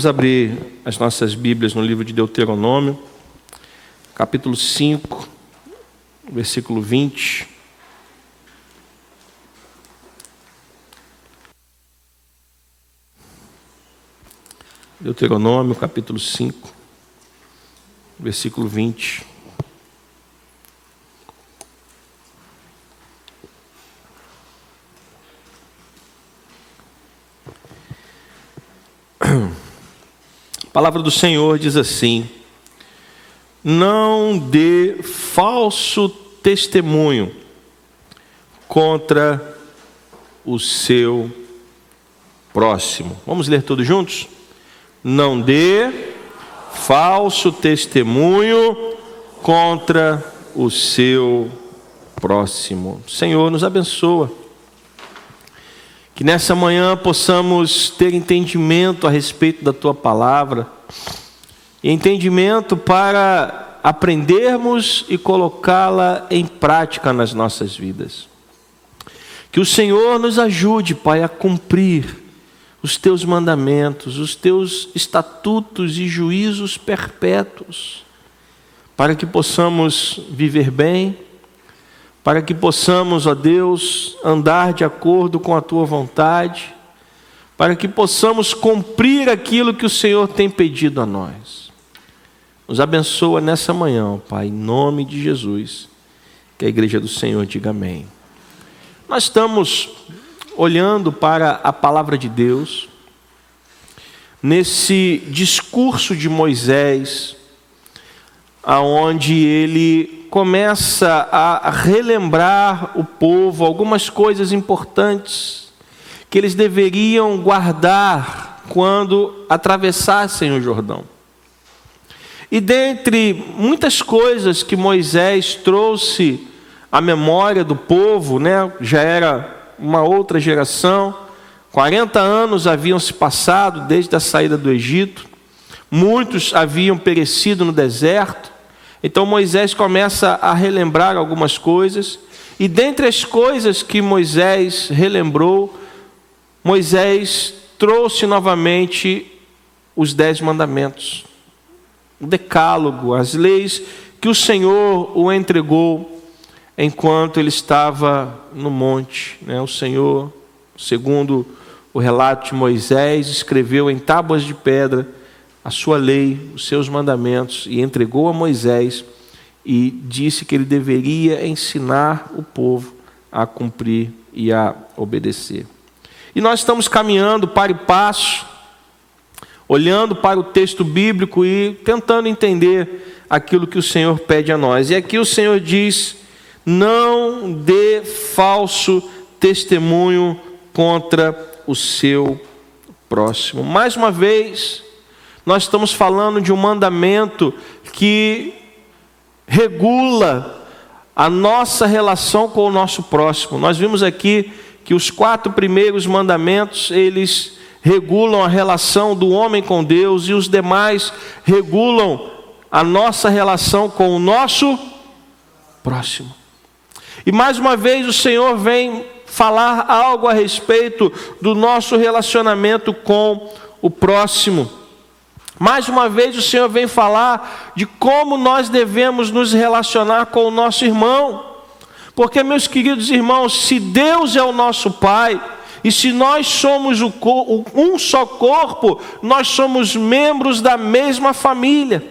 Vamos abrir as nossas Bíblias no livro de Deuteronômio, capítulo 5, versículo 20. Deuteronômio, capítulo 5, versículo 20. A palavra do Senhor diz assim: Não dê falso testemunho contra o seu próximo. Vamos ler todos juntos? Não dê falso testemunho contra o seu próximo. Senhor, nos abençoa. Que nessa manhã possamos ter entendimento a respeito da tua palavra, e entendimento para aprendermos e colocá-la em prática nas nossas vidas. Que o Senhor nos ajude, Pai, a cumprir os teus mandamentos, os teus estatutos e juízos perpétuos, para que possamos viver bem para que possamos, ó Deus, andar de acordo com a tua vontade, para que possamos cumprir aquilo que o Senhor tem pedido a nós. Nos abençoa nessa manhã, Pai, em nome de Jesus. Que a igreja do Senhor diga amém. Nós estamos olhando para a palavra de Deus, nesse discurso de Moisés, aonde ele começa a relembrar o povo algumas coisas importantes que eles deveriam guardar quando atravessassem o Jordão. E dentre muitas coisas que Moisés trouxe à memória do povo, né, já era uma outra geração, 40 anos haviam se passado desde a saída do Egito, muitos haviam perecido no deserto, então Moisés começa a relembrar algumas coisas, e dentre as coisas que Moisés relembrou, Moisés trouxe novamente os dez mandamentos, o decálogo, as leis que o Senhor o entregou enquanto ele estava no monte. Né? O Senhor, segundo o relato de Moisés, escreveu em tábuas de pedra a sua lei, os seus mandamentos e entregou a Moisés e disse que ele deveria ensinar o povo a cumprir e a obedecer. E nós estamos caminhando para e passo, olhando para o texto bíblico e tentando entender aquilo que o Senhor pede a nós. E aqui o Senhor diz: não dê falso testemunho contra o seu próximo. Mais uma vez, nós estamos falando de um mandamento que regula a nossa relação com o nosso próximo. Nós vimos aqui que os quatro primeiros mandamentos, eles regulam a relação do homem com Deus e os demais regulam a nossa relação com o nosso próximo. E mais uma vez o Senhor vem falar algo a respeito do nosso relacionamento com o próximo. Mais uma vez o Senhor vem falar de como nós devemos nos relacionar com o nosso irmão. Porque, meus queridos irmãos, se Deus é o nosso Pai, e se nós somos um só corpo, nós somos membros da mesma família.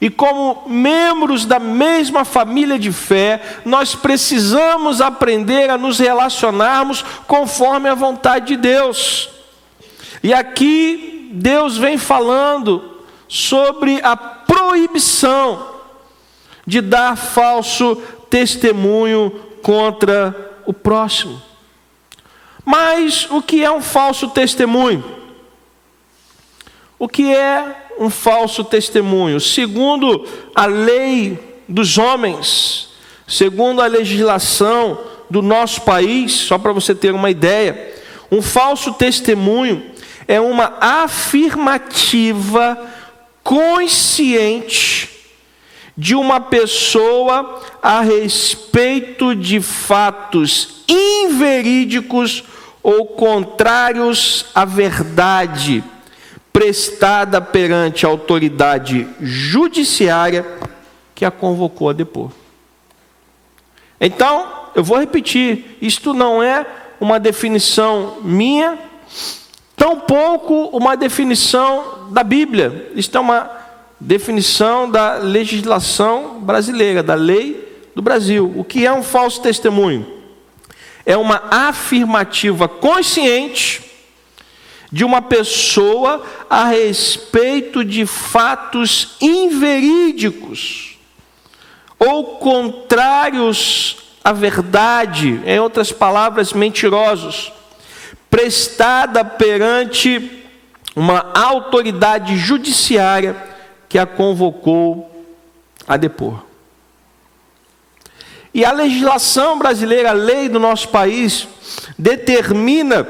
E como membros da mesma família de fé, nós precisamos aprender a nos relacionarmos conforme a vontade de Deus. E aqui Deus vem falando sobre a proibição de dar falso testemunho contra o próximo. Mas o que é um falso testemunho? O que é um falso testemunho? Segundo a lei dos homens, segundo a legislação do nosso país, só para você ter uma ideia, um falso testemunho é uma afirmativa consciente de uma pessoa a respeito de fatos inverídicos ou contrários à verdade, prestada perante a autoridade judiciária que a convocou a depor. Então, eu vou repetir: isto não é uma definição minha, tampouco uma definição da Bíblia. Isto é uma definição da legislação brasileira, da lei do Brasil. O que é um falso testemunho? É uma afirmativa consciente de uma pessoa a respeito de fatos inverídicos ou contrários à verdade, em outras palavras, mentirosos, prestada perante uma autoridade judiciária que a convocou a depor. E a legislação brasileira, a lei do nosso país, determina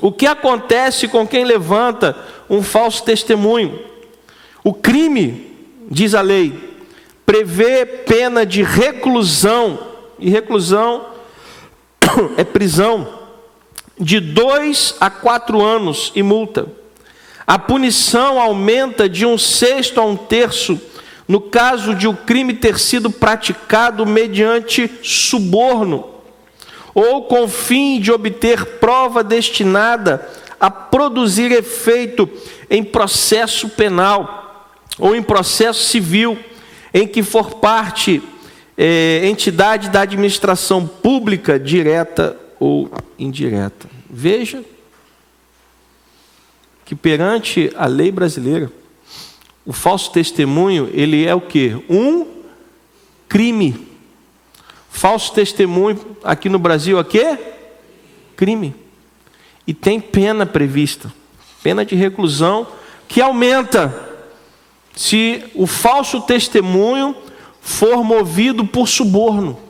o que acontece com quem levanta um falso testemunho. O crime, diz a lei, prevê pena de reclusão, e reclusão é prisão, de dois a quatro anos e multa. A punição aumenta de um sexto a um terço no caso de o crime ter sido praticado mediante suborno ou com fim de obter prova destinada a produzir efeito em processo penal ou em processo civil, em que for parte é, entidade da administração pública, direta ou indireta. Veja que perante a lei brasileira, o falso testemunho, ele é o que? Um crime. Falso testemunho aqui no Brasil é quê? Crime. E tem pena prevista. Pena de reclusão que aumenta se o falso testemunho for movido por suborno.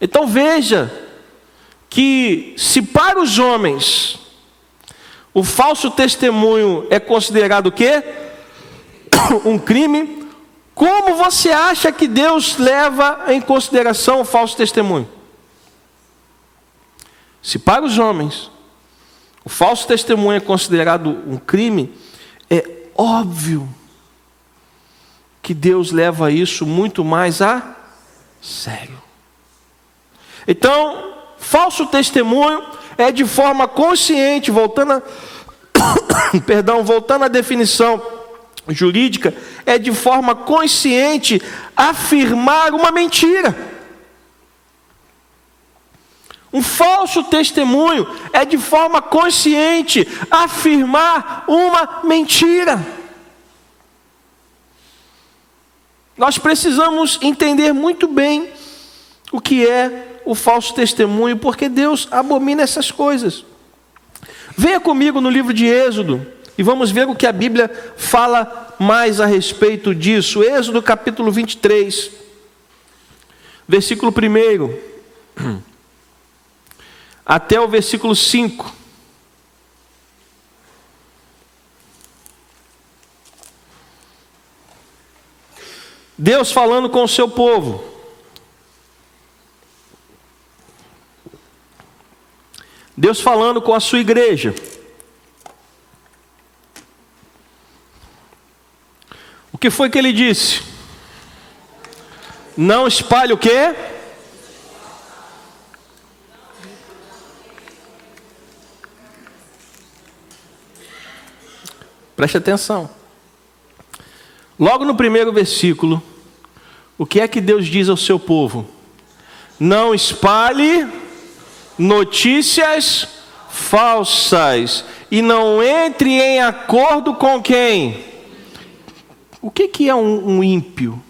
Então veja que se para os homens o falso testemunho é considerado o quê? Um crime. Como você acha que Deus leva em consideração o falso testemunho? Se para os homens o falso testemunho é considerado um crime, é óbvio que Deus leva isso muito mais a sério. Então, falso testemunho é de forma consciente, voltando a, perdão, voltando à definição jurídica, é de forma consciente afirmar uma mentira. Um falso testemunho é de forma consciente afirmar uma mentira. Nós precisamos entender muito bem o que é o falso testemunho, porque Deus abomina essas coisas. Venha comigo no livro de Êxodo e vamos ver o que a Bíblia fala mais a respeito disso. Êxodo capítulo 23, versículo 1 até o versículo 5. Deus falando com o seu povo. Deus falando com a sua igreja. O que foi que ele disse? Não espalhe o quê? Preste atenção. Logo no primeiro versículo, o que é que Deus diz ao seu povo? Não espalhe notícias falsas e não entre em acordo com quem? O que, que é um, um ímpio?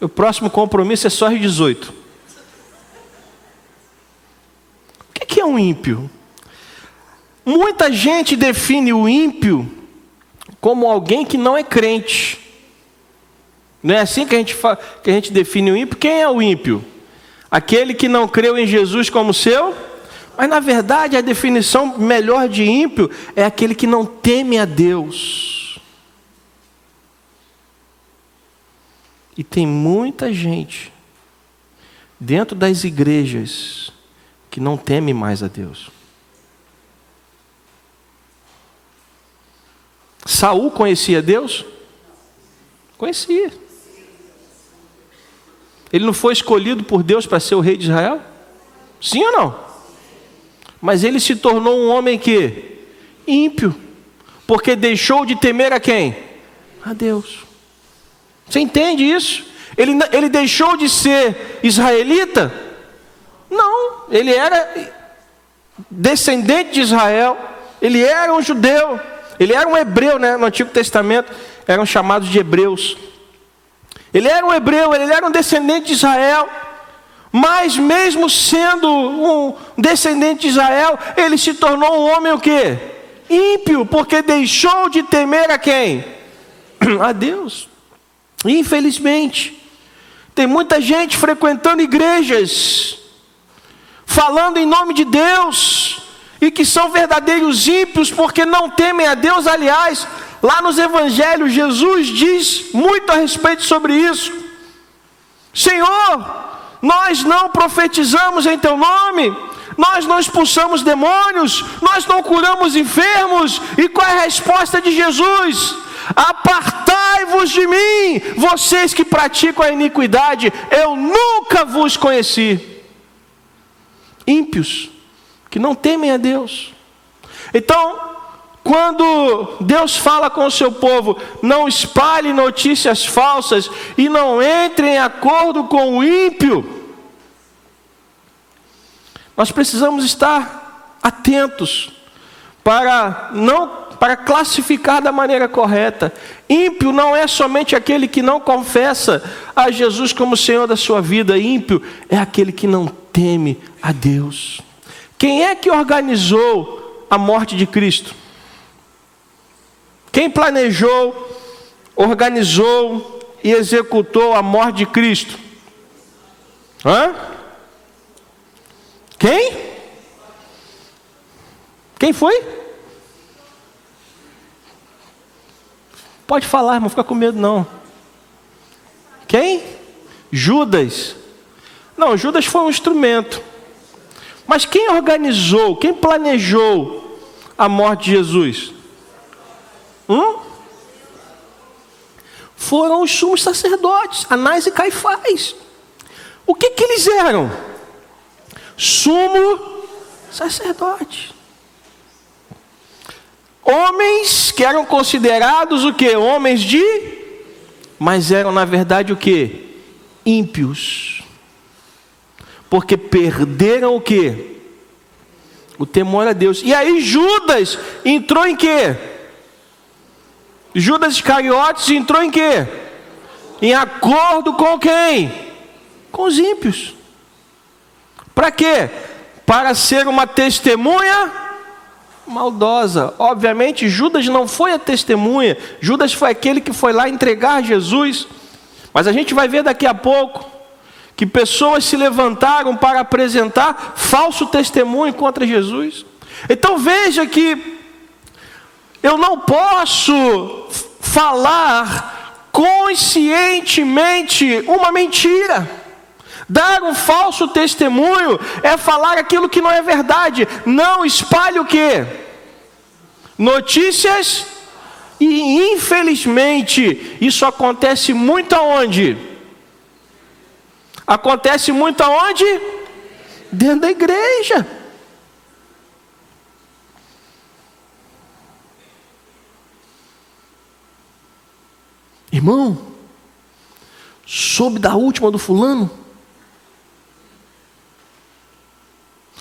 O próximo compromisso é só às 18. O que, que é um ímpio? Muita gente define o ímpio como alguém que não é crente. Não é assim que a gente, que a gente define o ímpio? Quem é o ímpio? Aquele que não creu em Jesus como seu? Mas na verdade a definição melhor de ímpio é aquele que não teme a Deus. E tem muita gente dentro das igrejas que não temem mais a Deus. Saul conhecia Deus? Conhecia. Ele não foi escolhido por Deus para ser o rei de Israel? Sim ou não? Mas ele se tornou um homem que ímpio, porque deixou de temer a quem? A Deus. Você entende isso? Ele, ele deixou de ser israelita? Não, ele era descendente de Israel, ele era um judeu, ele era um hebreu, né? No Antigo Testamento eram chamados de hebreus. Ele era um hebreu, ele era um descendente de Israel. Mas mesmo sendo um descendente de Israel, ele se tornou um homem o quê? Ímpio, porque deixou de temer a quem? A Deus. Infelizmente, tem muita gente frequentando igrejas, falando em nome de Deus, e que são verdadeiros ímpios porque não temem a Deus. Aliás, lá nos evangelhos, Jesus diz muito a respeito sobre isso. Senhor, nós não profetizamos em teu nome, nós não expulsamos demônios, nós não curamos enfermos. E qual é a resposta de Jesus? Apartai-vos de mim, vocês que praticam a iniquidade, eu nunca vos conheci. Ímpios, que não temem a Deus. Então, quando Deus fala com o seu povo, não espalhe notícias falsas e não entre em acordo com o ímpio, nós precisamos estar atentos para não para classificar da maneira correta. Ímpio não é somente aquele que não confessa a Jesus como Senhor da sua vida. Ímpio é aquele que não teme a Deus. Quem é que organizou a morte de Cristo? Quem planejou, organizou e executou a morte de Cristo? Hã? Quem? Quem foi? Pode falar, não fica com medo não. Quem? Judas. Não, Judas foi um instrumento. Mas quem organizou, quem planejou a morte de Jesus? Hum? Foram os sumos sacerdotes, Anás e Caifás. O que, que eles eram? Sumo sacerdote. Homens que eram considerados o que? Homens de. Mas eram na verdade o que? Ímpios. Porque perderam o que? O temor a Deus. E aí Judas entrou em quê? Judas Iscariotes entrou em quê? Em acordo com quem? Com os ímpios. Para quê? Para ser uma testemunha maldosa. Obviamente, Judas não foi a testemunha, Judas foi aquele que foi lá entregar Jesus. Mas a gente vai ver daqui a pouco que pessoas se levantaram para apresentar falso testemunho contra Jesus. Então veja que eu não posso falar conscientemente uma mentira. Dar um falso testemunho é falar aquilo que não é verdade. Não espalhe o que? Notícias e infelizmente isso acontece muito aonde? Acontece muito aonde? Dentro da igreja. Irmão, soube da última do fulano?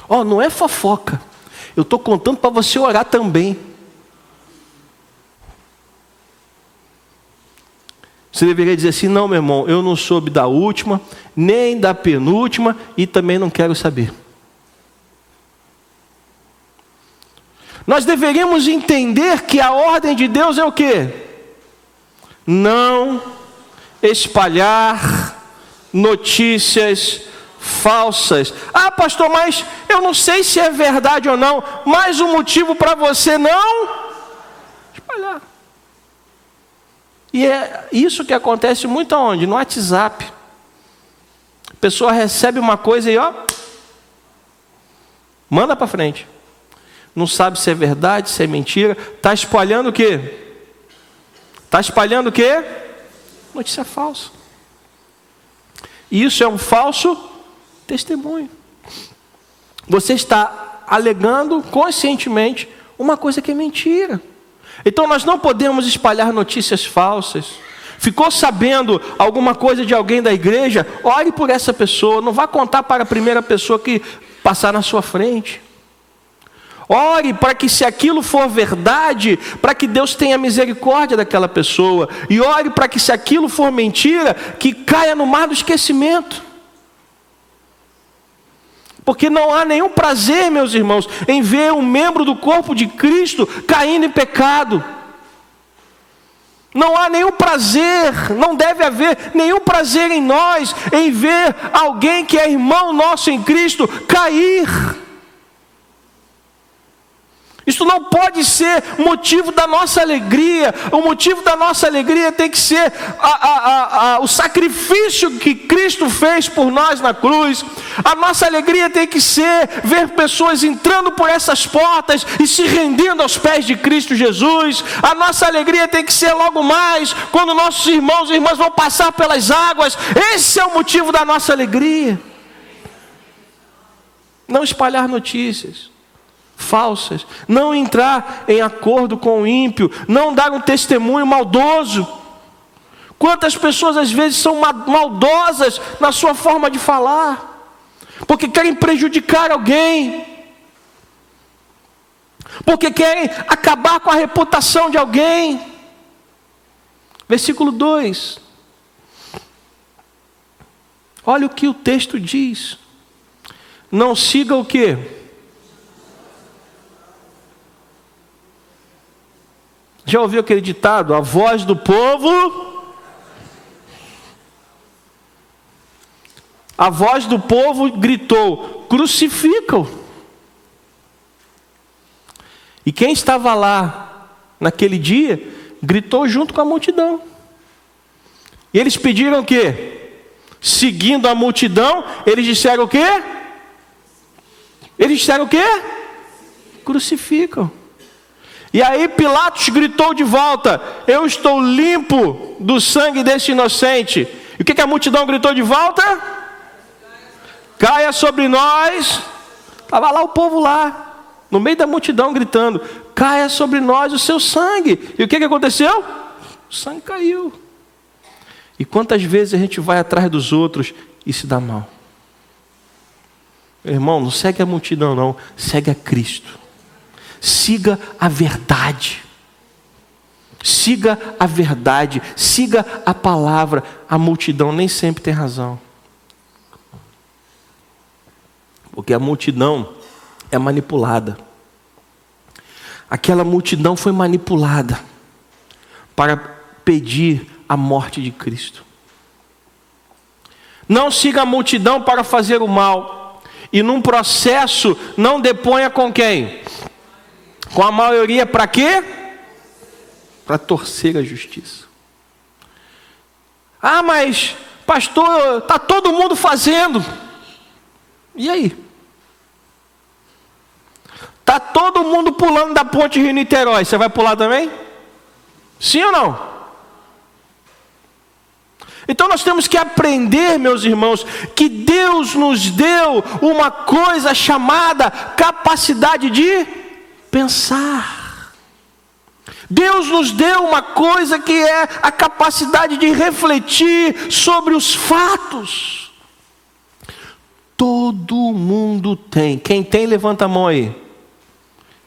Ó, oh, não é fofoca. Eu estou contando para você orar também. Você deveria dizer assim: não, meu irmão, eu não soube da última, nem da penúltima e também não quero saber. Nós deveríamos entender que a ordem de Deus é o que? Não espalhar notícias falsas. Ah, pastor, mas eu não sei se é verdade ou não. Mais um motivo para você não espalhar. E é isso que acontece muito aonde? No WhatsApp. pessoa recebe uma coisa e ó, manda para frente. Não sabe se é verdade, se é mentira. Está espalhando o quê? Está espalhando o quê? Notícia falsa. E isso é um falso testemunho. Você está alegando conscientemente uma coisa que é mentira. Então nós não podemos espalhar notícias falsas. Ficou sabendo alguma coisa de alguém da igreja? Ore por essa pessoa. Não vá contar para a primeira pessoa que passar na sua frente. Ore para que, se aquilo for verdade, para que Deus tenha misericórdia daquela pessoa. E ore para que, se aquilo for mentira, que caia no mar do esquecimento. Porque não há nenhum prazer, meus irmãos, em ver um membro do corpo de Cristo caindo em pecado. Não há nenhum prazer, não deve haver nenhum prazer em nós em ver alguém que é irmão nosso em Cristo cair. Isso não pode ser motivo da nossa alegria. O motivo da nossa alegria tem que ser a, a, a, o sacrifício que Cristo fez por nós na cruz. A nossa alegria tem que ser ver pessoas entrando por essas portas e se rendendo aos pés de Cristo Jesus. A nossa alegria tem que ser logo mais quando nossos irmãos e irmãs vão passar pelas águas. Esse é o motivo da nossa alegria. Não espalhar notícias falsas, não entrar em acordo com o ímpio, não dar um testemunho maldoso. Quantas pessoas às vezes são maldosas na sua forma de falar, porque querem prejudicar alguém, porque querem acabar com a reputação de alguém. Versículo 2. Olha o que o texto diz. Não siga o que? Já ouviu aquele ditado? A voz do povo. A voz do povo gritou: crucificam. E quem estava lá naquele dia gritou junto com a multidão. E eles pediram o quê? Seguindo a multidão, eles disseram o quê? Eles disseram o quê? Crucificam. E aí Pilatos gritou de volta: Eu estou limpo do sangue deste inocente. E o que, a multidão gritou de volta? Caia sobre nós. Estava lá o povo lá, no meio da multidão gritando: Caia sobre nós o seu sangue. E o que, que aconteceu? O sangue caiu. E quantas vezes a gente vai atrás dos outros e se dá mal? irmão, não segue a multidão, não, segue a Cristo. Siga a verdade. Siga a verdade, siga a palavra. A multidão nem sempre tem razão. Porque a multidão é manipulada. Aquela multidão foi manipulada para pedir a morte de Cristo. Não siga a multidão para fazer o mal. E num processo, não deponha com quem? Com a maioria para quê? Para torcer a justiça. Ah, mas pastor, tá todo mundo fazendo. E aí? Tá todo mundo pulando da ponte Rio Niterói. Você vai pular também? Sim ou não? Então nós temos que aprender, meus irmãos, que Deus nos deu uma coisa chamada capacidade de pensar. Deus nos deu uma coisa que é a capacidade de refletir sobre os fatos. Todo mundo tem. Quem tem, levanta a mão aí.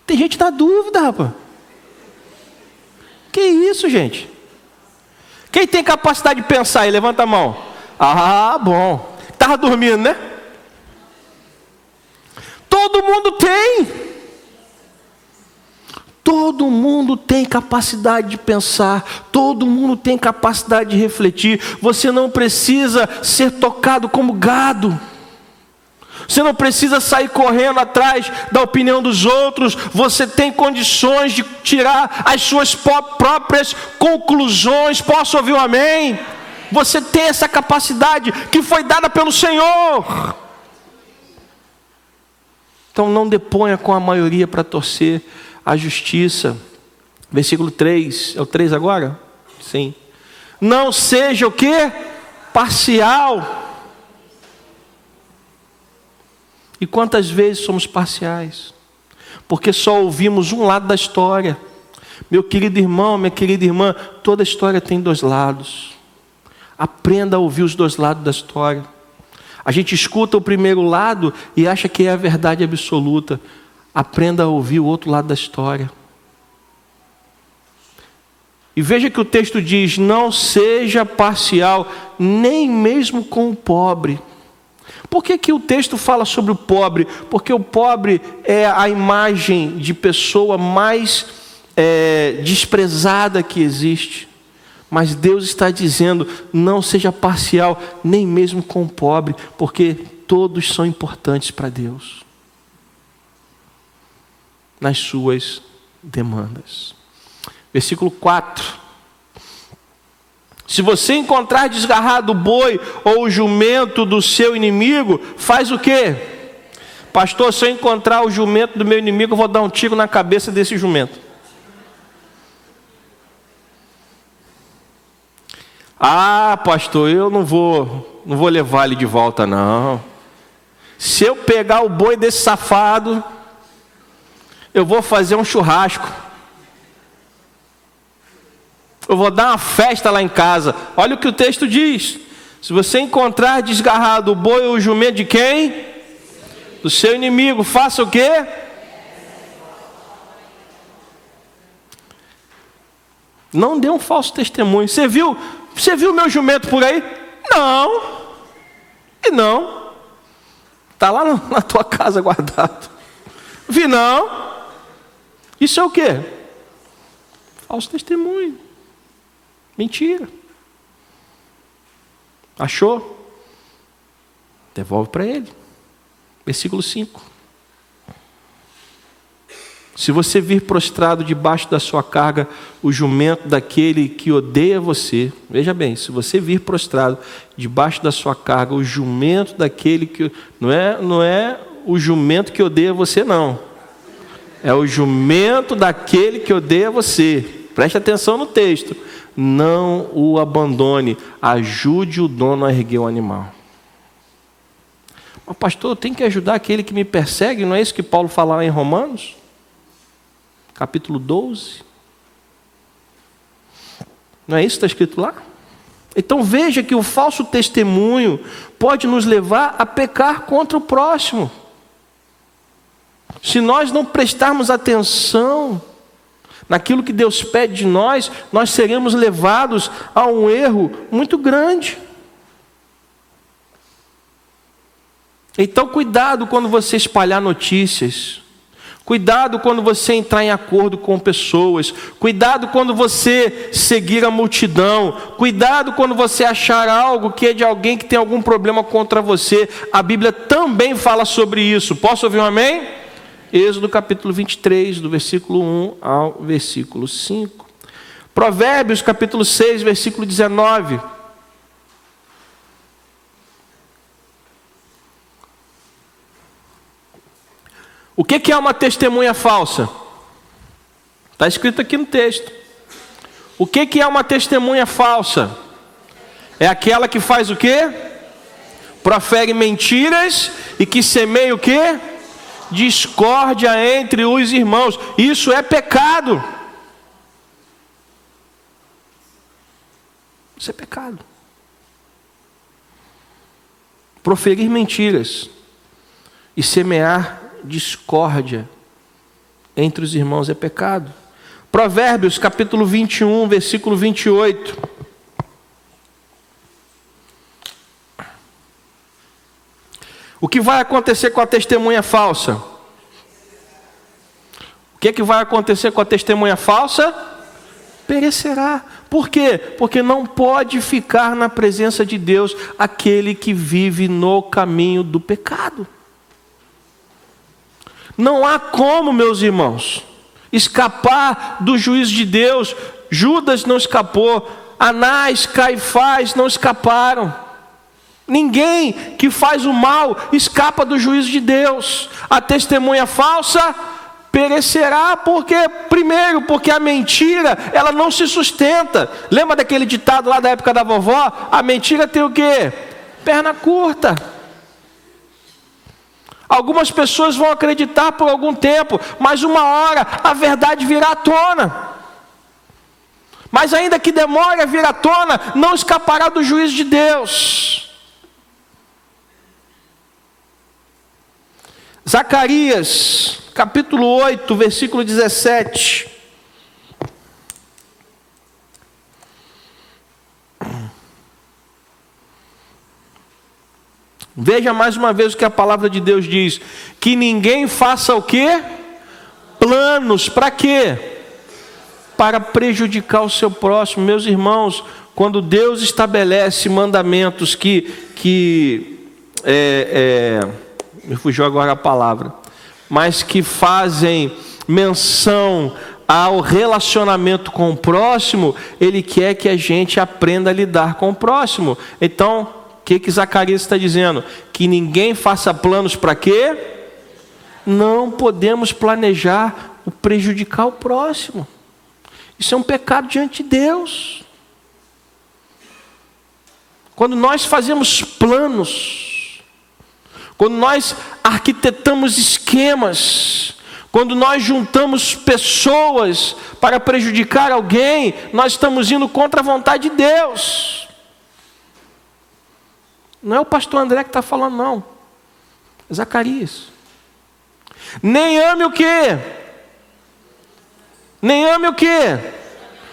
Tem gente na dúvida, rapaz. Que isso, gente? Quem tem capacidade de pensar aí, levanta a mão. Ah, bom. Estava dormindo, né? Todo mundo tem. Todo mundo tem capacidade de pensar, todo mundo tem capacidade de refletir. Você não precisa ser tocado como gado. Você não precisa sair correndo atrás da opinião dos outros. Você tem condições de tirar as suas próprias conclusões. Posso ouvir um amém? Você tem essa capacidade que foi dada pelo Senhor. Então não deponha com a maioria para torcer a justiça. Versículo 3, é o 3 agora? Sim. Não seja o que? Parcial. E quantas vezes somos parciais? Porque só ouvimos um lado da história. Meu querido irmão, minha querida irmã, toda história tem dois lados. Aprenda a ouvir os dois lados da história. A gente escuta o primeiro lado e acha que é a verdade absoluta. Aprenda a ouvir o outro lado da história. E veja que o texto diz: não seja parcial, nem mesmo com o pobre. Por que, que o texto fala sobre o pobre? Porque o pobre é a imagem de pessoa mais é, desprezada que existe. Mas Deus está dizendo: não seja parcial, nem mesmo com o pobre, porque todos são importantes para Deus nas suas demandas. Versículo 4. Se você encontrar desgarrado o boi ou o jumento do seu inimigo, faz o quê? Pastor, se eu encontrar o jumento do meu inimigo, eu vou dar um tiro na cabeça desse jumento. Ah, pastor, eu não vou, não vou levar ele de volta não. Se eu pegar o boi desse safado, eu vou fazer um churrasco. Eu vou dar uma festa lá em casa. Olha o que o texto diz. Se você encontrar desgarrado o boi ou o jumento de quem? Do seu inimigo, faça o quê? Não dê um falso testemunho. Você viu? Você viu meu jumento por aí? Não. E não. Está lá na tua casa guardado. Vi não. Isso é o quê? Falso testemunho. Mentira. Achou? Devolve para ele. Versículo 5. Se você vir prostrado debaixo da sua carga o jumento daquele que odeia você, veja bem, se você vir prostrado debaixo da sua carga o jumento daquele que não é não é o jumento que odeia você não. É o jumento daquele que odeia você. Preste atenção no texto não o abandone, ajude o dono a erguer o animal. Mas, pastor, eu tenho que ajudar aquele que me persegue, não é isso que Paulo fala em Romanos? Capítulo 12. Não é isso que está escrito lá? Então veja que o falso testemunho pode nos levar a pecar contra o próximo. Se nós não prestarmos atenção, naquilo que Deus pede de nós, nós seremos levados a um erro muito grande. Então, cuidado quando você espalhar notícias. Cuidado quando você entrar em acordo com pessoas. Cuidado quando você seguir a multidão. Cuidado quando você achar algo que é de alguém que tem algum problema contra você. A Bíblia também fala sobre isso. Posso ouvir um amém? Êxodo capítulo 23, do versículo 1 ao versículo 5. Provérbios capítulo 6, versículo 19. O que é uma testemunha falsa? Está escrito aqui no texto. O que é uma testemunha falsa? É aquela que faz o quê? Profere mentiras e que semeia o quê? Discórdia entre os irmãos. Isso é pecado. Isso é pecado. Proferir mentiras e semear discórdia entre os irmãos é pecado. Provérbios capítulo 21, versículo 28. O que vai acontecer com a testemunha falsa? O que, é que vai acontecer com a testemunha falsa? Perecerá. Por quê? Porque não pode ficar na presença de Deus aquele que vive no caminho do pecado. Não há como, meus irmãos, escapar do juízo de Deus. Judas não escapou, Anás, Caifás não escaparam. Ninguém que faz o mal escapa do juízo de Deus. A testemunha falsa perecerá porque primeiro porque a mentira ela não se sustenta. Lembra daquele ditado lá da época da vovó? A mentira tem o quê? Perna curta. Algumas pessoas vão acreditar por algum tempo, mas uma hora a verdade virá à tona. Mas ainda que demore a vir à tona, não escapará do juízo de Deus. Zacarias, capítulo 8, versículo 17. Veja mais uma vez o que a palavra de Deus diz: que ninguém faça o quê? Planos, para quê? Para prejudicar o seu próximo. Meus irmãos, quando Deus estabelece mandamentos que, que é, é, me fugiu agora a palavra, mas que fazem menção ao relacionamento com o próximo, ele quer que a gente aprenda a lidar com o próximo. Então, o que, que Zacarias está dizendo? Que ninguém faça planos para quê? Não podemos planejar o prejudicar o próximo. Isso é um pecado diante de Deus. Quando nós fazemos planos, quando nós arquitetamos esquemas, quando nós juntamos pessoas para prejudicar alguém, nós estamos indo contra a vontade de Deus. Não é o pastor André que está falando, não. É Zacarias. Nem ame o quê? Nem ame o quê?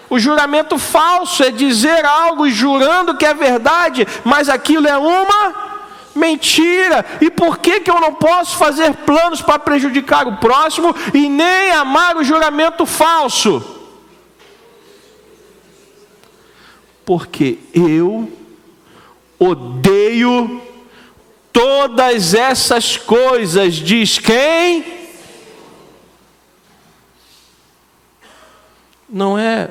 O juramento falso é dizer algo jurando que é verdade, mas aquilo é uma Mentira! E por que, que eu não posso fazer planos para prejudicar o próximo e nem amar o juramento falso? Porque eu odeio todas essas coisas, diz quem? Não é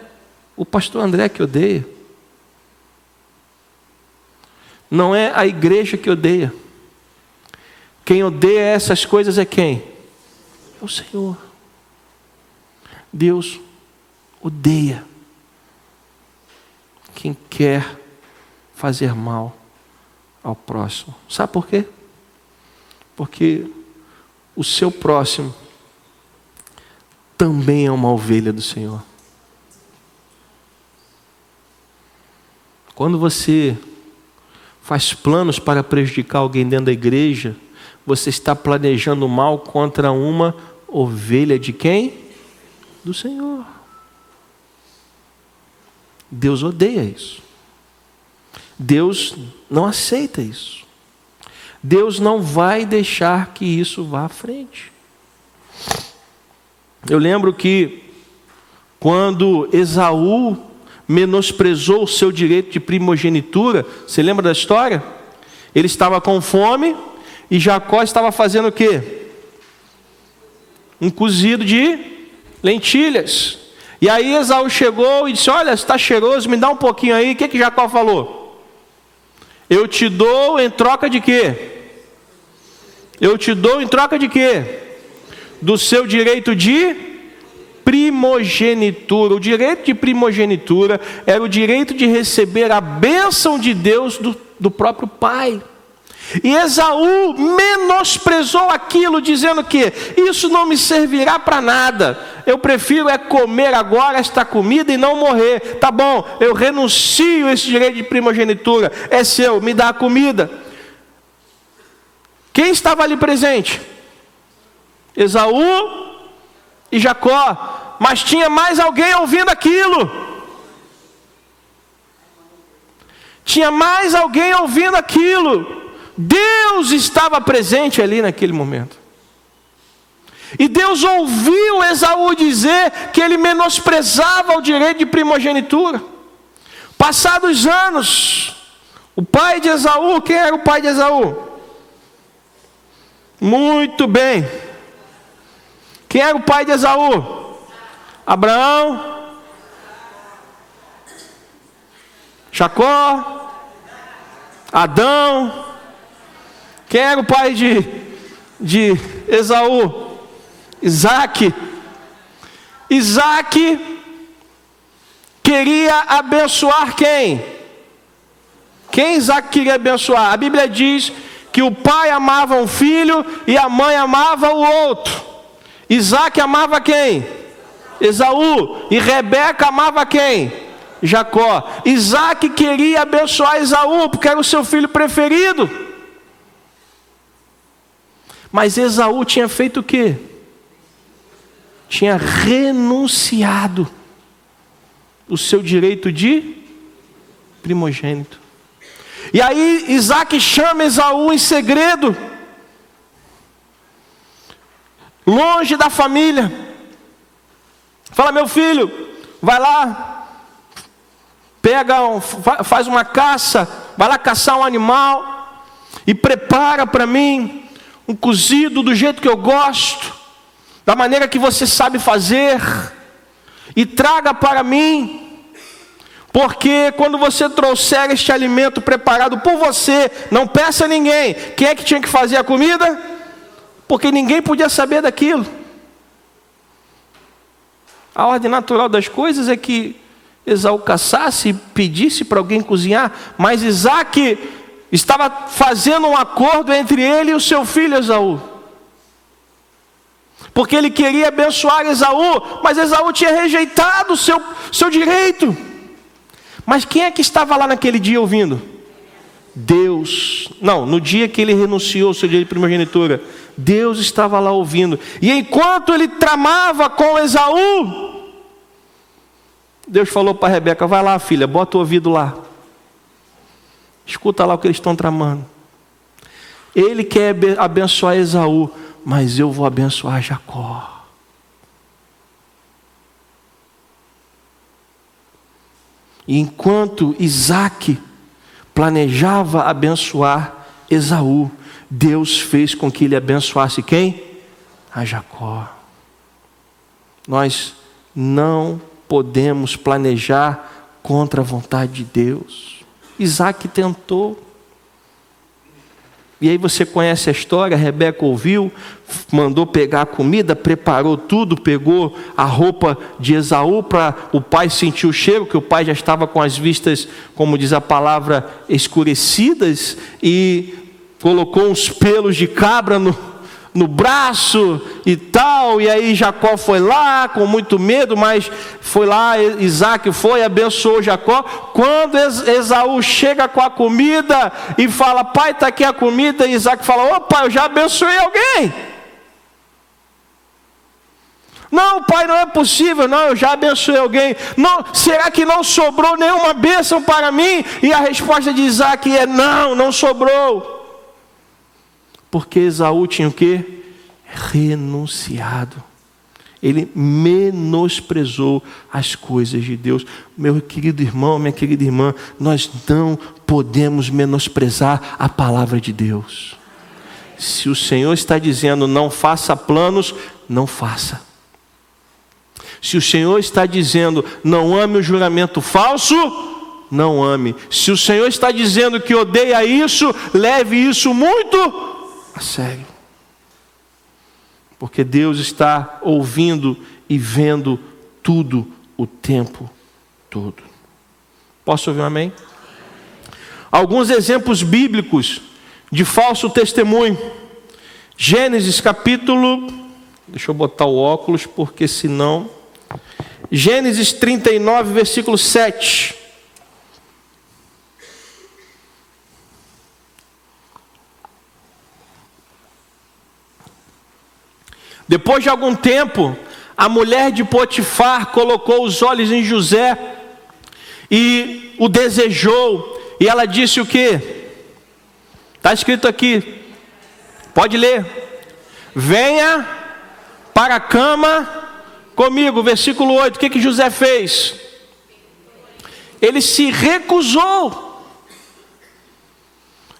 o pastor André que odeia. Não é a igreja que odeia. Quem odeia essas coisas é quem? É o Senhor. Deus odeia quem quer fazer mal ao próximo. Sabe por quê? Porque o seu próximo também é uma ovelha do Senhor. Quando você faz planos para prejudicar alguém dentro da igreja, você está planejando mal contra uma ovelha de quem? Do Senhor. Deus odeia isso. Deus não aceita isso. Deus não vai deixar que isso vá à frente. Eu lembro que quando Esaú menosprezou o seu direito de primogenitura. Você lembra da história? Ele estava com fome e Jacó estava fazendo o quê? Um cozido de lentilhas. E aí Esaú chegou e disse: Olha, está cheiroso, me dá um pouquinho aí. O que, que Jacó falou? Eu te dou em troca de quê? Eu te dou em troca de quê? Do seu direito de primogenitura. O direito de primogenitura era o direito de receber a bênção de Deus do, do próprio pai. E Esaú menosprezou aquilo, dizendo que isso não me servirá para nada. Eu prefiro é comer agora esta comida e não morrer. Tá bom, eu renuncio esse direito de primogenitura. É seu, me dá a comida. Quem estava ali presente? Esaú e Jacó, mas tinha mais alguém ouvindo aquilo. Tinha mais alguém ouvindo aquilo. Deus estava presente ali naquele momento. E Deus ouviu Esaú dizer que ele menosprezava o direito de primogenitura. Passados anos, o pai de Esaú, quem era o pai de Esaú? Muito bem, quem era o pai de Esaú? Abraão. Jacó, Adão. Quem era o pai de, de Esaú? Isaac. Isaac queria abençoar quem? Quem Isaac queria abençoar? A Bíblia diz que o pai amava um filho e a mãe amava o outro. Isaac amava quem? Esaú. E Rebeca amava quem? Jacó. Isaac queria abençoar Esaú, porque era o seu filho preferido. Mas Esaú tinha feito o quê? Tinha renunciado o seu direito de primogênito. E aí Isaac chama Esaú em segredo, longe da família. Fala, meu filho, vai lá, pega, um, faz uma caça, vai lá caçar um animal e prepara para mim um cozido do jeito que eu gosto, da maneira que você sabe fazer, e traga para mim porque quando você trouxer este alimento preparado por você, não peça a ninguém. Quem é que tinha que fazer a comida? Porque ninguém podia saber daquilo. A ordem natural das coisas é que Esaú caçasse e pedisse para alguém cozinhar, mas Isaac estava fazendo um acordo entre ele e o seu filho Esaú. Porque ele queria abençoar Esaú, mas Esaú tinha rejeitado o seu, seu direito. Mas quem é que estava lá naquele dia ouvindo? Deus. Não, no dia que ele renunciou ao seu direito de primogenitura, Deus estava lá ouvindo. E enquanto ele tramava com Esaú, Deus falou para Rebeca: Vai lá, filha, bota o ouvido lá. Escuta lá o que eles estão tramando. Ele quer abençoar Esaú, mas eu vou abençoar Jacó. E enquanto Isaac planejava abençoar Esaú, Deus fez com que ele abençoasse quem? A Jacó. Nós não podemos planejar contra a vontade de Deus. Isaac tentou. E aí você conhece a história, Rebeca ouviu, mandou pegar a comida, preparou tudo, pegou a roupa de Esaú para o pai sentir o cheiro, que o pai já estava com as vistas, como diz a palavra, escurecidas, e colocou uns pelos de cabra no, no braço e tal, e aí Jacó foi lá com muito medo, mas foi lá, Isaac foi, abençoou Jacó. Quando Esaú chega com a comida e fala, pai, está aqui a comida, e Isaac fala, opa, eu já abençoei alguém. Não, pai, não é possível, não, eu já abençoei alguém. Não, será que não sobrou nenhuma bênção para mim? E a resposta de Isaac é: não, não sobrou. Porque Esaú tinha o que? Renunciado. Ele menosprezou as coisas de Deus. Meu querido irmão, minha querida irmã, nós não podemos menosprezar a palavra de Deus. Se o Senhor está dizendo não faça planos, não faça. Se o Senhor está dizendo não ame o juramento falso, não ame. Se o Senhor está dizendo que odeia isso, leve isso muito a sério. Porque Deus está ouvindo e vendo tudo o tempo todo. Posso ouvir um amém? Alguns exemplos bíblicos de falso testemunho. Gênesis capítulo. Deixa eu botar o óculos, porque senão. Gênesis 39, versículo 7. Depois de algum tempo, a mulher de Potifar colocou os olhos em José e o desejou, e ela disse o que? Está escrito aqui, pode ler. Venha para a cama comigo, versículo 8. O que, que José fez? Ele se recusou.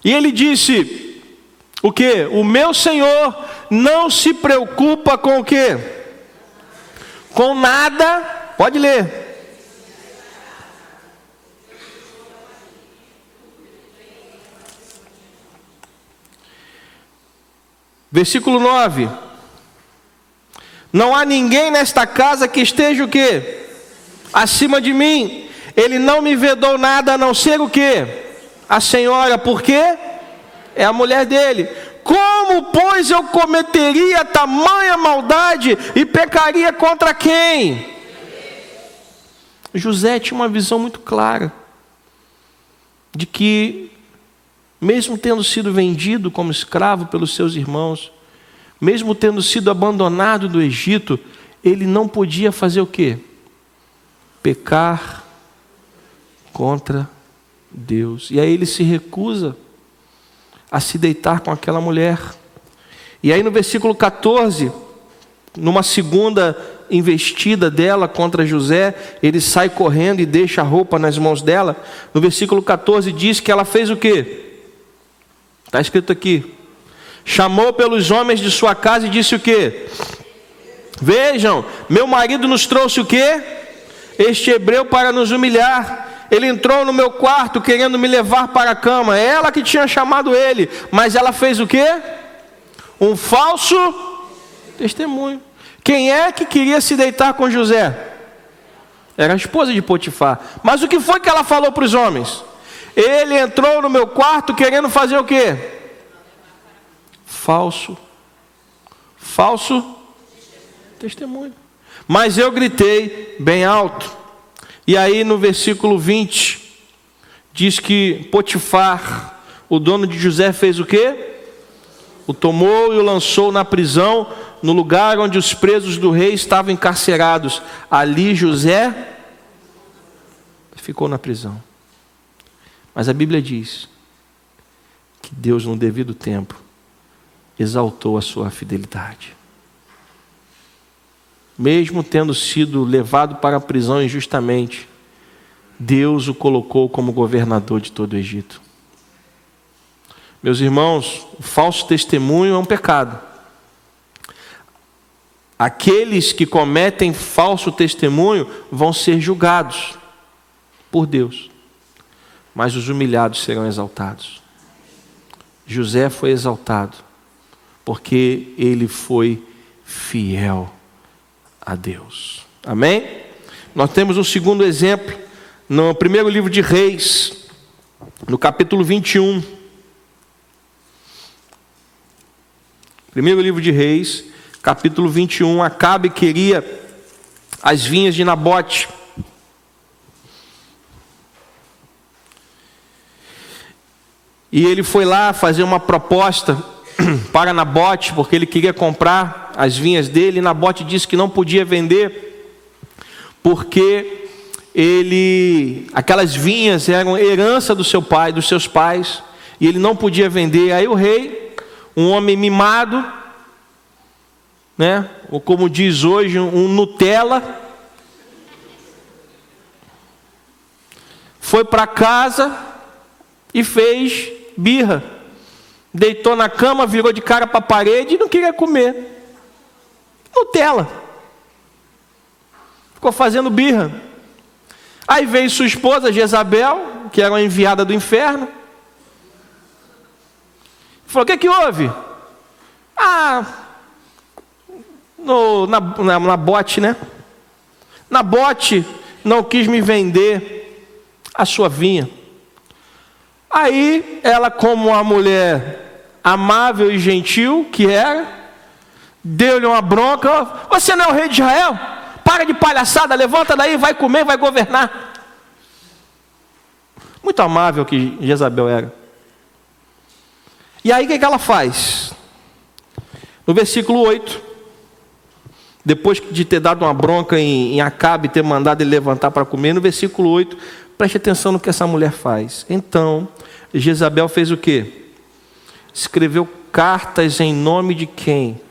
E ele disse: O que? O meu senhor não se preocupa com o quê? Com nada. Pode ler. Versículo 9. Não há ninguém nesta casa que esteja o quê? Acima de mim. Ele não me vedou nada a não ser o quê? A senhora, porque é a mulher dele. Como, pois, eu cometeria tamanha maldade e pecaria contra quem? José tinha uma visão muito clara de que, mesmo tendo sido vendido como escravo pelos seus irmãos, mesmo tendo sido abandonado do Egito, ele não podia fazer o quê? Pecar contra Deus. E aí ele se recusa a se deitar com aquela mulher. E aí no versículo 14, numa segunda investida dela contra José, ele sai correndo e deixa a roupa nas mãos dela. No versículo 14 diz que ela fez o quê? Está escrito aqui. Chamou pelos homens de sua casa e disse o quê? Vejam, meu marido nos trouxe o quê? Este hebreu para nos humilhar. Ele entrou no meu quarto querendo me levar para a cama. É ela que tinha chamado ele, mas ela fez o quê? Um falso testemunho. Quem é que queria se deitar com José? Era a esposa de Potifar. Mas o que foi que ela falou para os homens? Ele entrou no meu quarto querendo fazer o quê? Falso. Falso testemunho. Mas eu gritei bem alto. E aí no versículo 20 diz que Potifar, o dono de José, fez o quê? O tomou e o lançou na prisão no lugar onde os presos do rei estavam encarcerados. Ali José ficou na prisão. Mas a Bíblia diz que Deus, no devido tempo, exaltou a sua fidelidade. Mesmo tendo sido levado para a prisão injustamente, Deus o colocou como governador de todo o Egito. Meus irmãos, o falso testemunho é um pecado. Aqueles que cometem falso testemunho vão ser julgados por Deus, mas os humilhados serão exaltados. José foi exaltado porque ele foi fiel a Deus. Amém? Nós temos um segundo exemplo no primeiro livro de Reis, no capítulo 21. Primeiro livro de Reis, capítulo 21, Acabe queria as vinhas de Nabote. E ele foi lá fazer uma proposta para Nabote, porque ele queria comprar as vinhas dele. Nabote disse que não podia vender, porque ele, aquelas vinhas eram herança do seu pai, dos seus pais, e ele não podia vender. Aí o rei, um homem mimado, né? ou como diz hoje, um Nutella. Foi para casa e fez birra. Deitou na cama, virou de cara para a parede e não queria comer. Nutella. Ficou fazendo birra. Aí veio sua esposa, Jezabel, que era uma enviada do inferno. Falou: O que, é que houve? Ah, no, na, na, na bote, né? Na bote não quis me vender a sua vinha. Aí ela, como uma mulher amável e gentil que era, deu-lhe uma bronca: Você não é o rei de Israel? Para de palhaçada, levanta daí, vai comer, vai governar. Muito amável que Jezabel era. E aí o que, que ela faz? No versículo 8 depois de ter dado uma bronca em, em Acabe, ter mandado ele levantar para comer, no versículo 8, preste atenção no que essa mulher faz. Então, Jezabel fez o que? Escreveu cartas em nome de quem?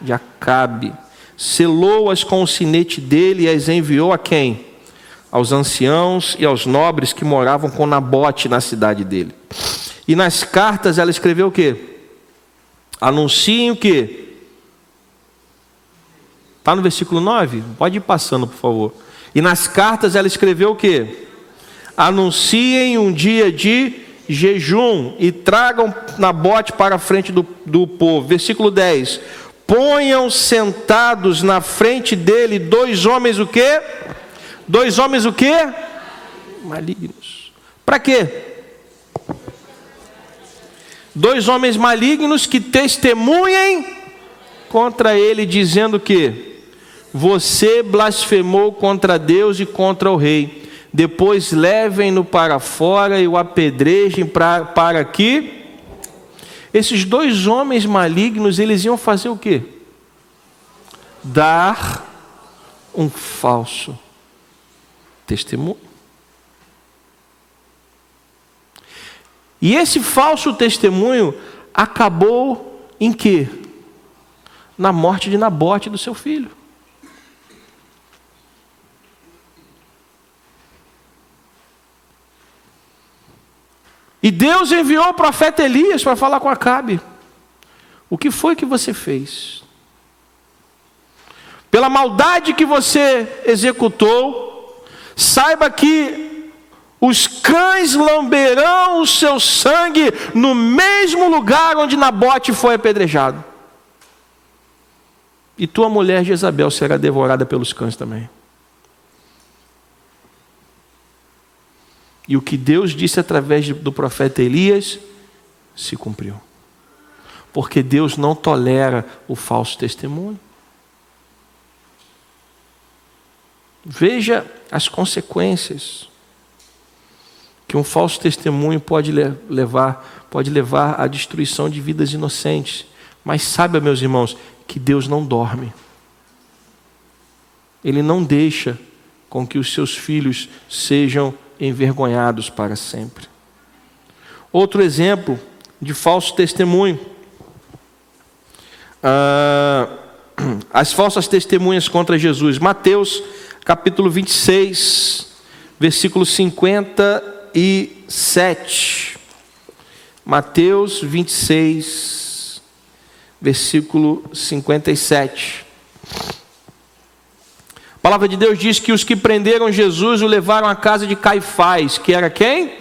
De Acabe. Selou-as com o sinete dele e as enviou a quem? Aos anciãos e aos nobres que moravam com Nabote na cidade dele. E nas cartas ela escreveu o que? Anunciem o que? Está no versículo 9? Pode ir passando, por favor. E nas cartas ela escreveu o quê? Anunciem um dia de jejum e tragam Nabote para a frente do, do povo. Versículo 10. Ponham sentados na frente dele dois homens o quê? Dois homens o quê? Malignos. Para quê? Dois homens malignos que testemunhem contra ele, dizendo que você blasfemou contra Deus e contra o rei. Depois levem-no para fora e o apedrejem para, para que esses dois homens malignos, eles iam fazer o quê? Dar um falso testemunho. E esse falso testemunho acabou em quê? Na morte de Nabote do seu filho. E Deus enviou o profeta Elias para falar com Acabe. O que foi que você fez? Pela maldade que você executou, saiba que os cães lamberão o seu sangue no mesmo lugar onde Nabote foi apedrejado. E tua mulher Jezabel será devorada pelos cães também. E o que Deus disse através do profeta Elias se cumpriu. Porque Deus não tolera o falso testemunho. Veja as consequências que um falso testemunho pode levar, pode levar à destruição de vidas inocentes. Mas saiba, meus irmãos, que Deus não dorme. Ele não deixa com que os seus filhos sejam envergonhados para sempre. Outro exemplo de falso testemunho. Ah, as falsas testemunhas contra Jesus. Mateus capítulo 26, versículo 57. Mateus 26, versículo 57. Palavra de Deus diz que os que prenderam Jesus o levaram à casa de Caifás, que era quem?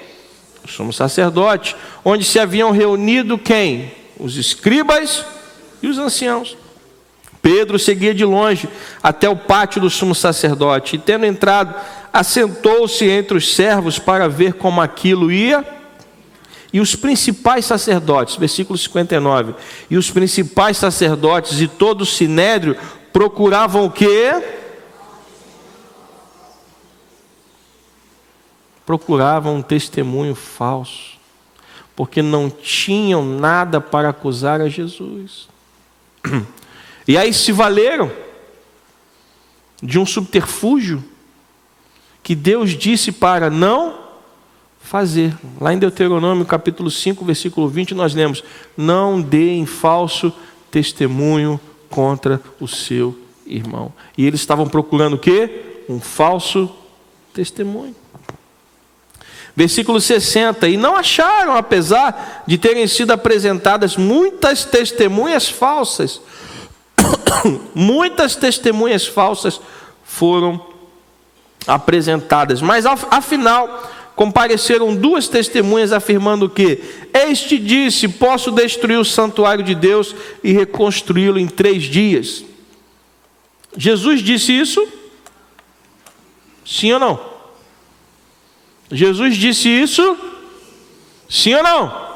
O sumo sacerdote, onde se haviam reunido quem? Os escribas e os anciãos. Pedro seguia de longe até o pátio do sumo sacerdote, e tendo entrado, assentou-se entre os servos para ver como aquilo ia. E os principais sacerdotes, versículo 59, e os principais sacerdotes e todo o sinédrio procuravam o quê? Procuravam um testemunho falso, porque não tinham nada para acusar a Jesus. E aí se valeram de um subterfúgio que Deus disse para não fazer. Lá em Deuteronômio capítulo 5, versículo 20, nós lemos: Não deem falso testemunho contra o seu irmão. E eles estavam procurando o quê? Um falso testemunho. Versículo 60: E não acharam, apesar de terem sido apresentadas muitas testemunhas falsas, muitas testemunhas falsas foram apresentadas, mas afinal compareceram duas testemunhas afirmando que este disse: Posso destruir o santuário de Deus e reconstruí-lo em três dias. Jesus disse isso? Sim ou não? Jesus disse isso? Sim ou não?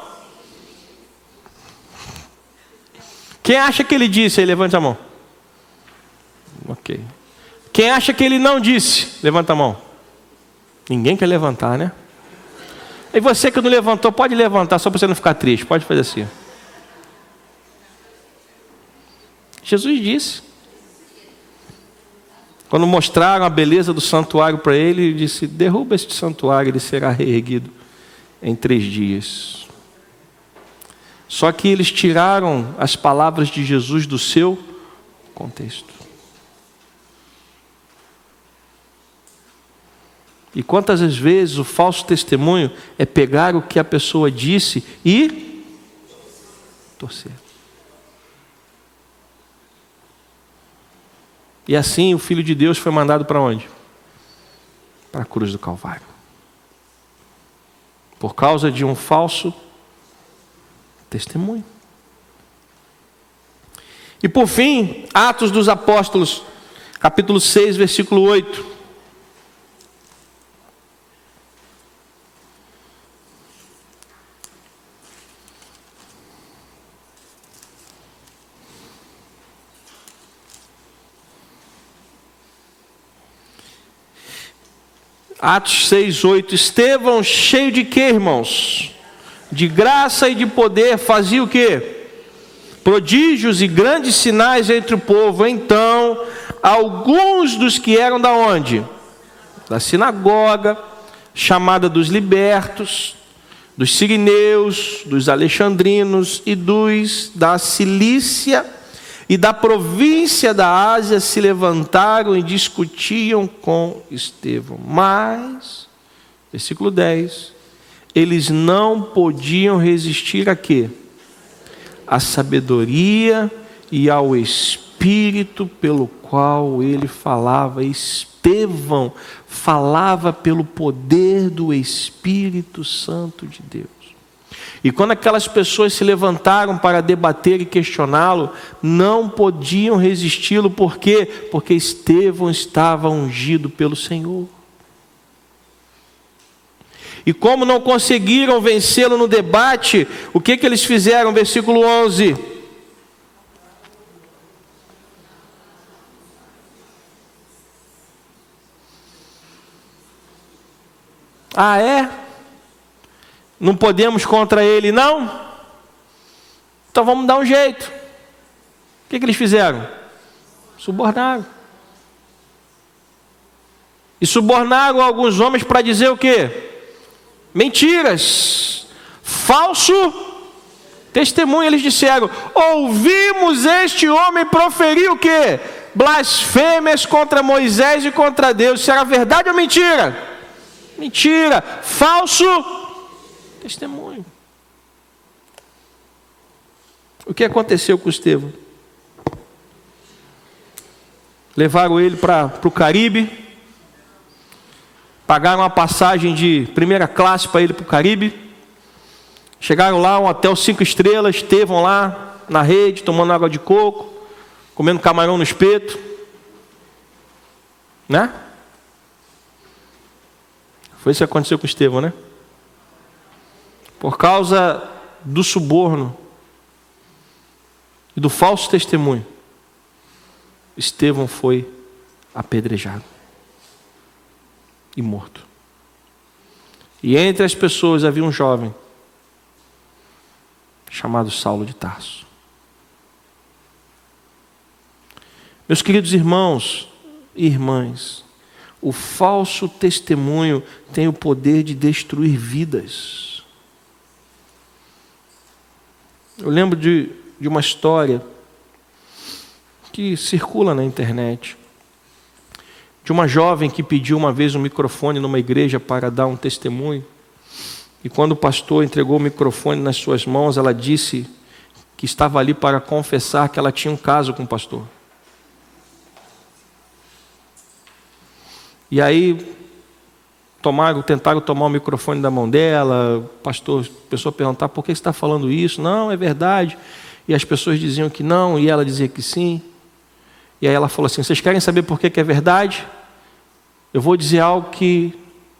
Quem acha que ele disse aí, a mão. Ok. Quem acha que ele não disse, levanta a mão. Ninguém quer levantar, né? E você que não levantou, pode levantar, só para você não ficar triste. Pode fazer assim. Jesus disse. Quando mostraram a beleza do santuário para ele, ele disse: Derruba este santuário, ele será reerguido em três dias. Só que eles tiraram as palavras de Jesus do seu contexto. E quantas vezes o falso testemunho é pegar o que a pessoa disse e torcer. E assim o Filho de Deus foi mandado para onde? Para a cruz do Calvário. Por causa de um falso testemunho. E por fim, Atos dos Apóstolos, capítulo 6, versículo 8. Atos 6, 8. Estevão, cheio de quê, irmãos? De graça e de poder, fazia o quê? Prodígios e grandes sinais entre o povo. Então, alguns dos que eram da onde? Da sinagoga, chamada dos libertos, dos sirineus, dos alexandrinos e dos da Cilícia e da província da Ásia se levantaram e discutiam com Estevão. Mas, versículo 10, eles não podiam resistir a quê? A sabedoria e ao espírito pelo qual ele falava. Estevão falava pelo poder do Espírito Santo de Deus. E quando aquelas pessoas se levantaram para debater e questioná-lo, não podiam resisti-lo, por quê? Porque Estevão estava ungido pelo Senhor. E como não conseguiram vencê-lo no debate, o que, que eles fizeram? Versículo 11. Ah, é? Não podemos contra ele, não? Então vamos dar um jeito. O que, que eles fizeram? Subornaram. E subornaram alguns homens para dizer o quê? Mentiras. Falso testemunho. Eles disseram: Ouvimos este homem proferir o quê? Blasfêmias contra Moisés e contra Deus. Será verdade ou mentira? Mentira. Falso Testemunho. O que aconteceu com Estevão? Levaram ele para o Caribe, pagaram uma passagem de primeira classe para ele para o Caribe. Chegaram lá, um hotel cinco estrelas, Estevão lá na rede, tomando água de coco, comendo camarão no espeto. Né? Foi isso que aconteceu com Estevão, né? Por causa do suborno e do falso testemunho, Estevão foi apedrejado e morto. E entre as pessoas havia um jovem chamado Saulo de Tarso. Meus queridos irmãos e irmãs, o falso testemunho tem o poder de destruir vidas. Eu lembro de, de uma história que circula na internet de uma jovem que pediu uma vez um microfone numa igreja para dar um testemunho. E quando o pastor entregou o microfone nas suas mãos, ela disse que estava ali para confessar que ela tinha um caso com o pastor. E aí tomaram, tentaram tomar o microfone da mão dela, pastor, a pessoa perguntar por que você está falando isso? Não, é verdade. E as pessoas diziam que não, e ela dizia que sim. E aí ela falou assim: vocês querem saber por que, que é verdade? Eu vou dizer algo que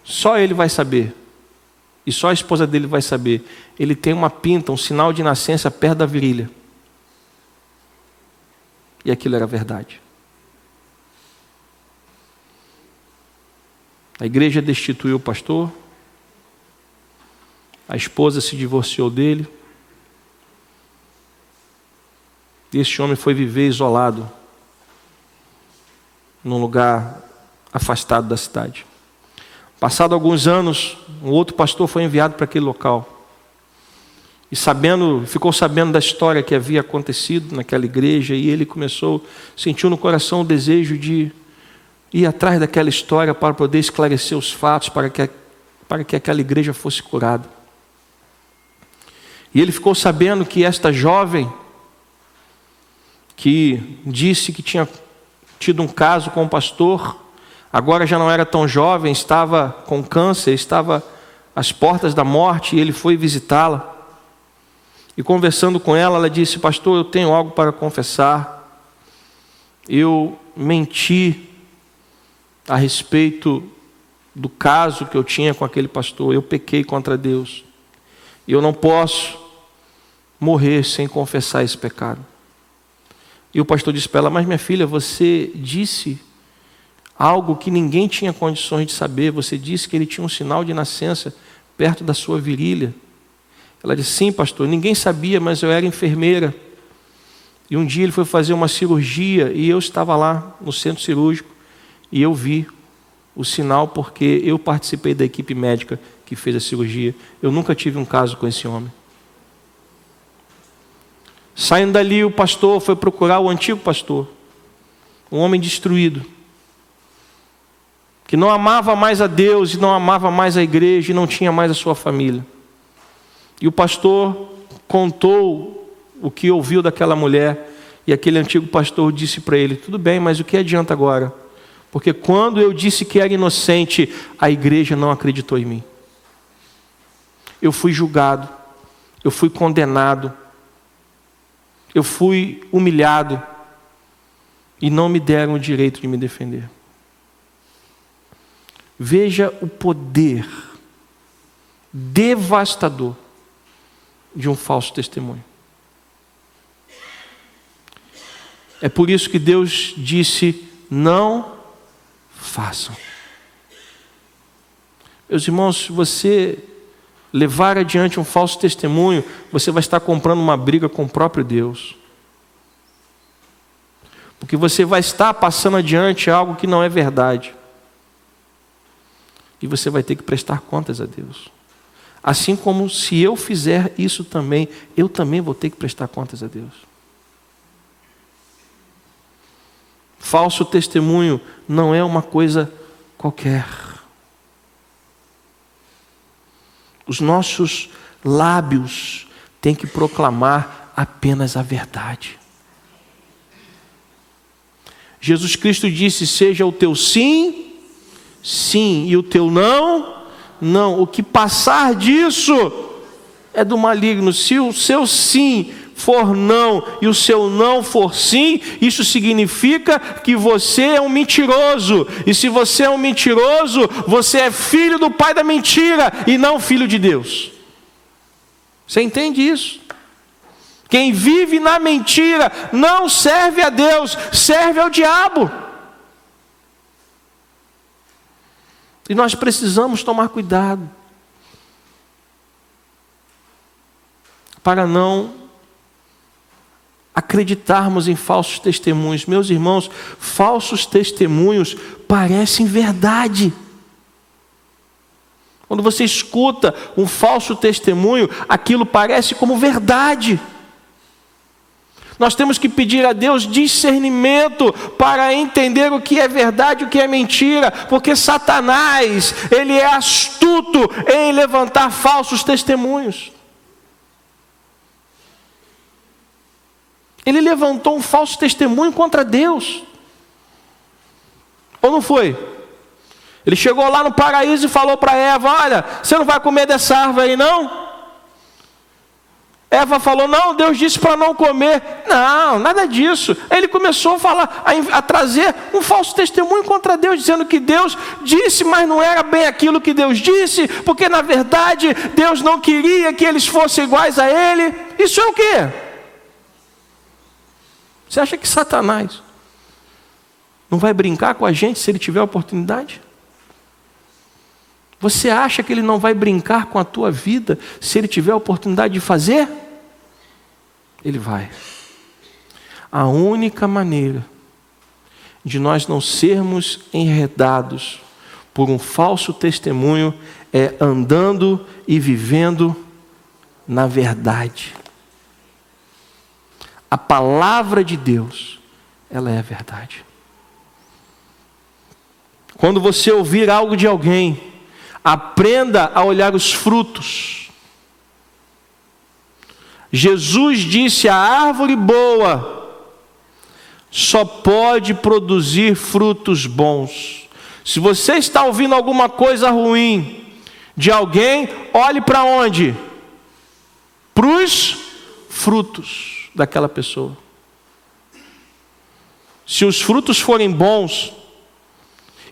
só ele vai saber. E só a esposa dele vai saber. Ele tem uma pinta, um sinal de nascença perto da virilha. E aquilo era verdade. A igreja destituiu o pastor, a esposa se divorciou dele, este homem foi viver isolado, num lugar afastado da cidade. Passado alguns anos, um outro pastor foi enviado para aquele local. E sabendo, ficou sabendo da história que havia acontecido naquela igreja, e ele começou, sentiu no coração o desejo de ir atrás daquela história para poder esclarecer os fatos, para que, para que aquela igreja fosse curada. E ele ficou sabendo que esta jovem, que disse que tinha tido um caso com o pastor, agora já não era tão jovem, estava com câncer, estava às portas da morte e ele foi visitá-la. E conversando com ela, ela disse: Pastor, eu tenho algo para confessar. Eu menti a respeito do caso que eu tinha com aquele pastor. Eu pequei contra Deus. E eu não posso morrer sem confessar esse pecado. E o pastor disse para ela: Mas minha filha, você disse algo que ninguém tinha condições de saber. Você disse que ele tinha um sinal de nascença perto da sua virilha. Ela disse: Sim, pastor, ninguém sabia, mas eu era enfermeira. E um dia ele foi fazer uma cirurgia e eu estava lá no centro cirúrgico e eu vi o sinal porque eu participei da equipe médica que fez a cirurgia. Eu nunca tive um caso com esse homem. Saindo dali, o pastor foi procurar o antigo pastor, um homem destruído, que não amava mais a Deus e não amava mais a igreja e não tinha mais a sua família. E o pastor contou o que ouviu daquela mulher, e aquele antigo pastor disse para ele: Tudo bem, mas o que adianta agora? Porque quando eu disse que era inocente, a igreja não acreditou em mim. Eu fui julgado, eu fui condenado, eu fui humilhado e não me deram o direito de me defender. Veja o poder devastador de um falso testemunho. É por isso que Deus disse: não façam. Meus irmãos, se você levar adiante um falso testemunho, você vai estar comprando uma briga com o próprio Deus. Porque você vai estar passando adiante algo que não é verdade. E você vai ter que prestar contas a Deus. Assim como se eu fizer isso também, eu também vou ter que prestar contas a Deus. Falso testemunho não é uma coisa qualquer. Os nossos lábios têm que proclamar apenas a verdade. Jesus Cristo disse: Seja o teu sim, sim, e o teu não, não. O que passar disso é do maligno. Se o seu sim for não e o seu não for sim, isso significa que você é um mentiroso. E se você é um mentiroso, você é filho do pai da mentira e não filho de Deus. Você entende isso? Quem vive na mentira não serve a Deus, serve ao diabo. E nós precisamos tomar cuidado para não acreditarmos em falsos testemunhos. Meus irmãos, falsos testemunhos parecem verdade. Quando você escuta um falso testemunho, aquilo parece como verdade. Nós temos que pedir a Deus discernimento para entender o que é verdade e o que é mentira, porque Satanás, ele é astuto em levantar falsos testemunhos. Ele levantou um falso testemunho contra Deus. Ou não foi? Ele chegou lá no paraíso e falou para Eva: Olha, você não vai comer dessa árvore aí, não? Eva falou: Não, Deus disse para não comer. Não, nada disso. Ele começou a falar, a, a, trazer um falso testemunho contra Deus, dizendo que Deus disse, mas não era bem aquilo que Deus disse, porque na verdade Deus não queria que eles fossem iguais a Ele. Isso é o quê? Você acha que Satanás não vai brincar com a gente se ele tiver oportunidade? Você acha que ele não vai brincar com a tua vida se ele tiver oportunidade de fazer? Ele vai. A única maneira de nós não sermos enredados por um falso testemunho é andando e vivendo na verdade a palavra de Deus, ela é a verdade. Quando você ouvir algo de alguém, aprenda a olhar os frutos. Jesus disse: a árvore boa só pode produzir frutos bons. Se você está ouvindo alguma coisa ruim, de alguém, olhe para onde? Para os frutos daquela pessoa. Se os frutos forem bons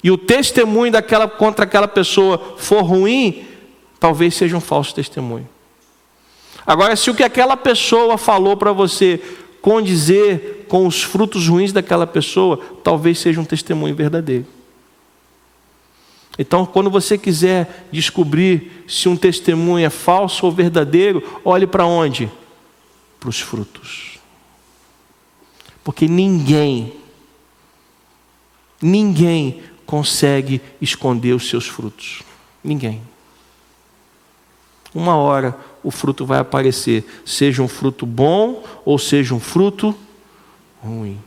e o testemunho daquela contra aquela pessoa for ruim, talvez seja um falso testemunho. Agora, se o que aquela pessoa falou para você condizer com os frutos ruins daquela pessoa, talvez seja um testemunho verdadeiro. Então, quando você quiser descobrir se um testemunho é falso ou verdadeiro, olhe para onde? Para os frutos. Porque ninguém, ninguém consegue esconder os seus frutos. Ninguém. Uma hora o fruto vai aparecer, seja um fruto bom ou seja um fruto ruim.